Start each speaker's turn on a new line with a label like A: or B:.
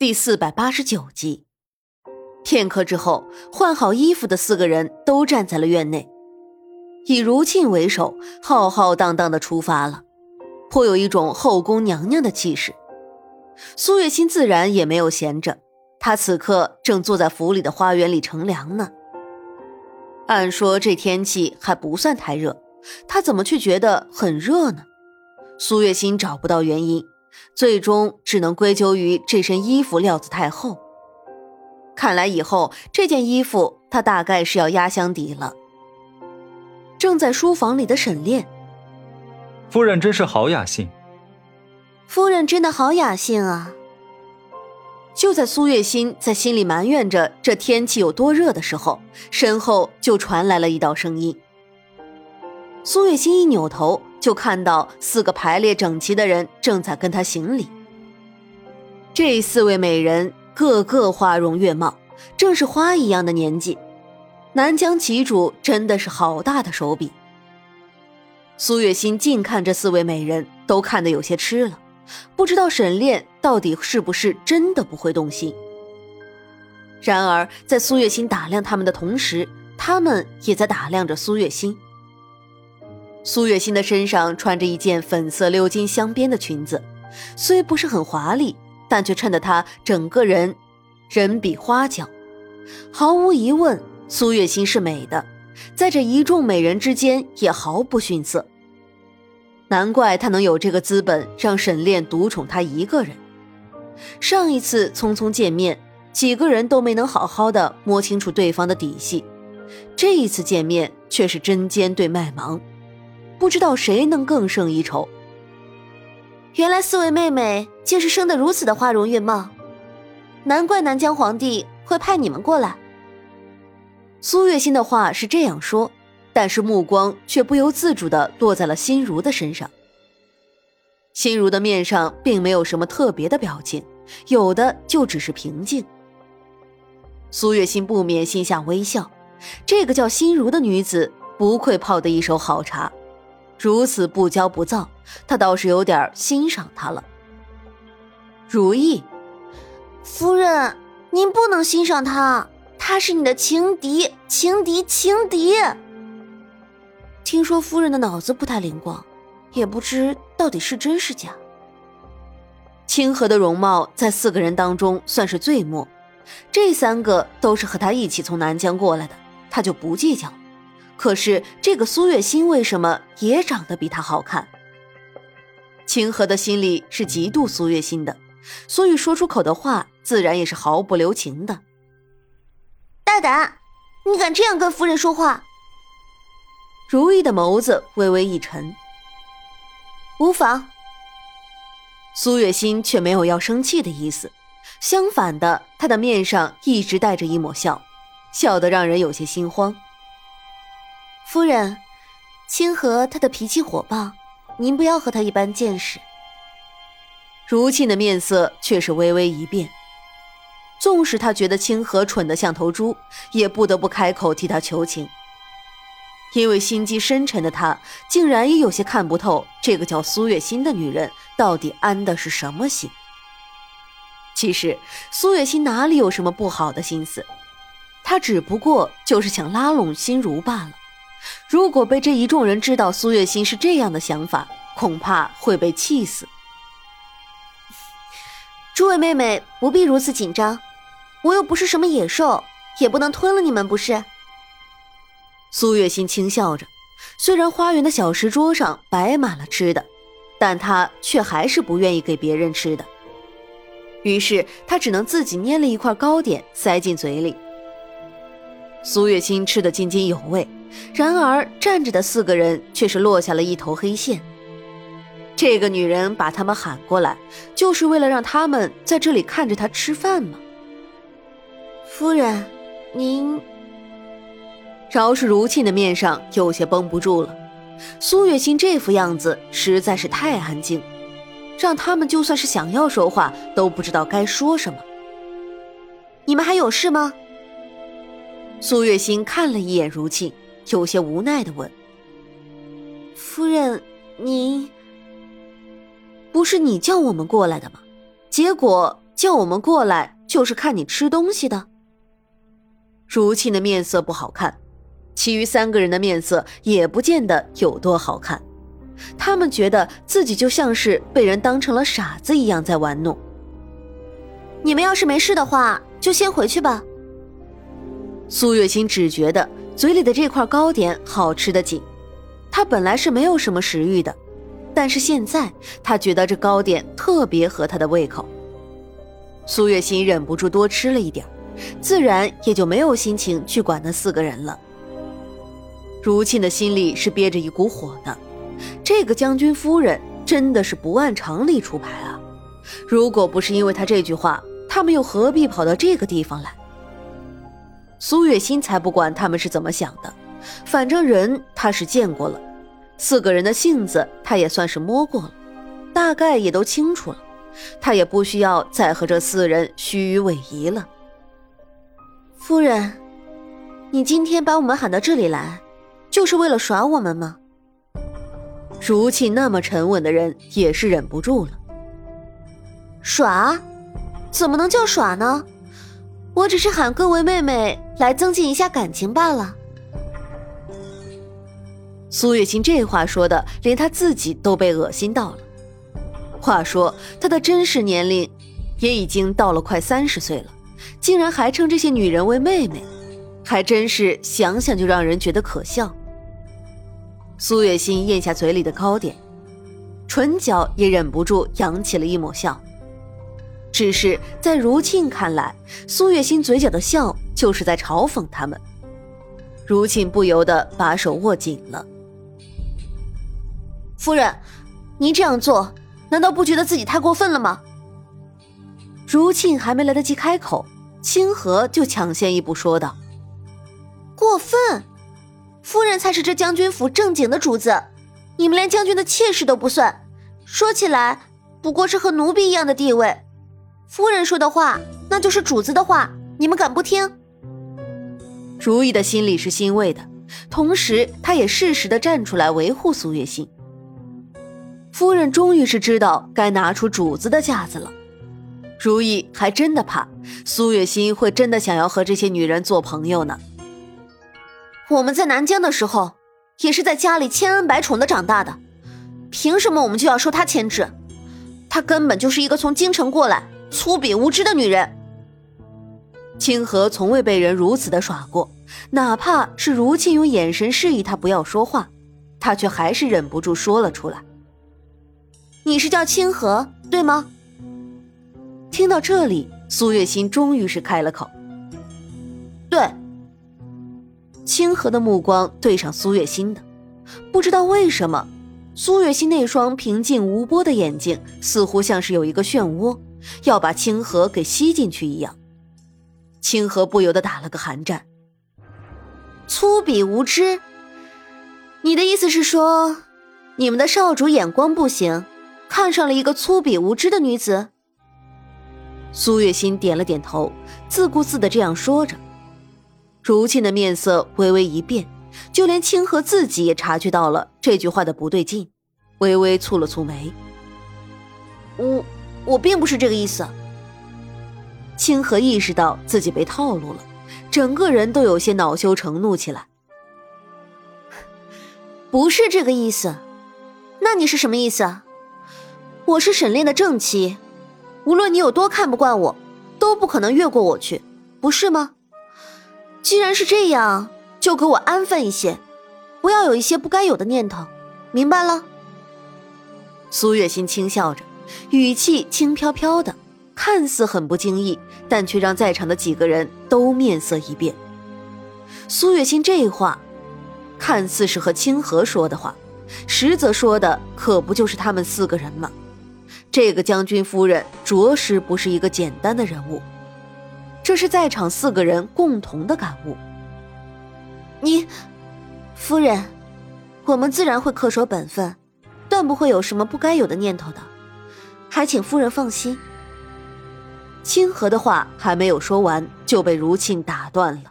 A: 第四百八十九集。片刻之后，换好衣服的四个人都站在了院内，以如沁为首，浩浩荡荡的出发了，颇有一种后宫娘娘的气势。苏月心自然也没有闲着，她此刻正坐在府里的花园里乘凉呢。按说这天气还不算太热，她怎么却觉得很热呢？苏月心找不到原因。最终只能归咎于这身衣服料子太厚。看来以后这件衣服他大概是要压箱底了。正在书房里的沈炼，
B: 夫人真是好雅兴。
C: 夫人真的好雅兴啊！
A: 就在苏月心在心里埋怨着这天气有多热的时候，身后就传来了一道声音。苏月心一扭头。就看到四个排列整齐的人正在跟他行礼。这四位美人个个花容月貌，正是花一样的年纪。南疆旗主真的是好大的手笔。苏月心近看这四位美人，都看得有些痴了，不知道沈炼到底是不是真的不会动心。然而在苏月心打量他们的同时，他们也在打量着苏月心。苏月心的身上穿着一件粉色鎏金镶边的裙子，虽不是很华丽，但却衬得她整个人人比花娇。毫无疑问，苏月心是美的，在这一众美人之间也毫不逊色。难怪她能有这个资本让沈炼独宠她一个人。上一次匆匆见面，几个人都没能好好的摸清楚对方的底细，这一次见面却是针尖对麦芒。不知道谁能更胜一筹。
C: 原来四位妹妹竟是生得如此的花容月貌，难怪南疆皇帝会派你们过来。
A: 苏月心的话是这样说，但是目光却不由自主的落在了心如的身上。心如的面上并没有什么特别的表情，有的就只是平静。苏月心不免心下微笑，这个叫心如的女子不愧泡得一手好茶。如此不骄不躁，他倒是有点欣赏她了。如意，
C: 夫人，您不能欣赏他，他是你的情敌，情敌，情敌。
A: 听说夫人的脑子不太灵光，也不知到底是真是假。清河的容貌在四个人当中算是最末，这三个都是和他一起从南疆过来的，他就不计较了。可是这个苏月心为什么也长得比他好看？清河的心里是嫉妒苏月心的，所以说出口的话自然也是毫不留情的。
C: 大胆，你敢这样跟夫人说话？
A: 如意的眸子微微一沉。
C: 无妨。
A: 苏月心却没有要生气的意思，相反的，她的面上一直带着一抹笑，笑得让人有些心慌。
C: 夫人，清河他的脾气火爆，您不要和他一般见识。
A: 如沁的面色却是微微一变，纵使他觉得清河蠢得像头猪，也不得不开口替他求情。因为心机深沉的他，竟然也有些看不透这个叫苏月心的女人到底安的是什么心。其实苏月心哪里有什么不好的心思，她只不过就是想拉拢心如罢了。如果被这一众人知道苏月心是这样的想法，恐怕会被气死。
C: 诸位妹妹不必如此紧张，我又不是什么野兽，也不能吞了你们，不是？
A: 苏月心轻笑着，虽然花园的小石桌上摆满了吃的，但她却还是不愿意给别人吃的。于是她只能自己捏了一块糕点塞进嘴里。苏月心吃得津津有味。然而站着的四个人却是落下了一头黑线。这个女人把他们喊过来，就是为了让他们在这里看着她吃饭吗？
C: 夫人，您……
A: 饶是如沁的面上有些绷不住了。苏月心这副样子实在是太安静，让他们就算是想要说话，都不知道该说什么。
C: 你们还有事吗？
A: 苏月心看了一眼如沁。有些无奈的问：“
C: 夫人，您
A: 不是你叫我们过来的吗？结果叫我们过来就是看你吃东西的。如沁的面色不好看，其余三个人的面色也不见得有多好看。他们觉得自己就像是被人当成了傻子一样在玩弄。
C: 你们要是没事的话，就先回去吧。
A: 苏月心只觉得嘴里的这块糕点好吃的紧，她本来是没有什么食欲的，但是现在她觉得这糕点特别合她的胃口。苏月心忍不住多吃了一点，自然也就没有心情去管那四个人了。如沁的心里是憋着一股火的。这个将军夫人真的是不按常理出牌啊！如果不是因为他这句话，他们又何必跑到这个地方来？苏月心才不管他们是怎么想的，反正人他是见过了，四个人的性子他也算是摸过了，大概也都清楚了，他也不需要再和这四人虚与委蛇了。
C: 夫人，你今天把我们喊到这里来，就是为了耍我们吗？
A: 如沁那么沉稳的人也是忍不住了。
C: 耍？怎么能叫耍呢？我只是喊各位妹妹来增进一下感情罢了。
A: 苏月心这话说的，连她自己都被恶心到了。话说她的真实年龄也已经到了快三十岁了，竟然还称这些女人为妹妹，还真是想想就让人觉得可笑。苏月心咽下嘴里的糕点，唇角也忍不住扬起了一抹笑。只是在如沁看来，苏月心嘴角的笑就是在嘲讽他们。如沁不由得把手握紧了。
C: 夫人，您这样做，难道不觉得自己太过分了吗？
A: 如沁还没来得及开口，清河就抢先一步说道：“
C: 过分。”夫人才是这将军府正经的主子，你们连将军的妾室都不算，说起来不过是和奴婢一样的地位。夫人说的话，那就是主子的话，你们敢不听？
A: 如意的心里是欣慰的，同时她也适时的站出来维护苏月心。夫人终于是知道该拿出主子的架子了。如意还真的怕苏月心会真的想要和这些女人做朋友呢。
C: 我们在南疆的时候，也是在家里千恩百宠的长大的，凭什么我们就要受她牵制？她根本就是一个从京城过来、粗鄙无知的女人。
A: 清河从未被人如此的耍过，哪怕是如沁用眼神示意他不要说话，他却还是忍不住说了出来：“
C: 你是叫清河，对吗？”
A: 听到这里，苏月心终于是开了口：“
C: 对。”
A: 清河的目光对上苏月心的，不知道为什么，苏月心那双平静无波的眼睛似乎像是有一个漩涡，要把清河给吸进去一样。清河不由得打了个寒战。
C: 粗鄙无知，你的意思是说，你们的少主眼光不行，看上了一个粗鄙无知的女子？
A: 苏月心点了点头，自顾自的这样说着。如沁的面色微微一变，就连清河自己也察觉到了这句话的不对劲，微微蹙了蹙眉。
C: 我我并不是这个意思。
A: 清河意识到自己被套路了，整个人都有些恼羞成怒起来。
C: 不是这个意思，那你是什么意思？我是沈炼的正妻，无论你有多看不惯我，都不可能越过我去，不是吗？既然是这样，就给我安分一些，不要有一些不该有的念头，明白了？
A: 苏月心轻笑着，语气轻飘飘的，看似很不经意，但却让在场的几个人都面色一变。苏月心这话，看似是和清河说的话，实则说的可不就是他们四个人吗？这个将军夫人着实不是一个简单的人物。这是在场四个人共同的感悟。
C: 你，夫人，我们自然会恪守本分，断不会有什么不该有的念头的，还请夫人放心。
A: 清河的话还没有说完，就被如沁打断了。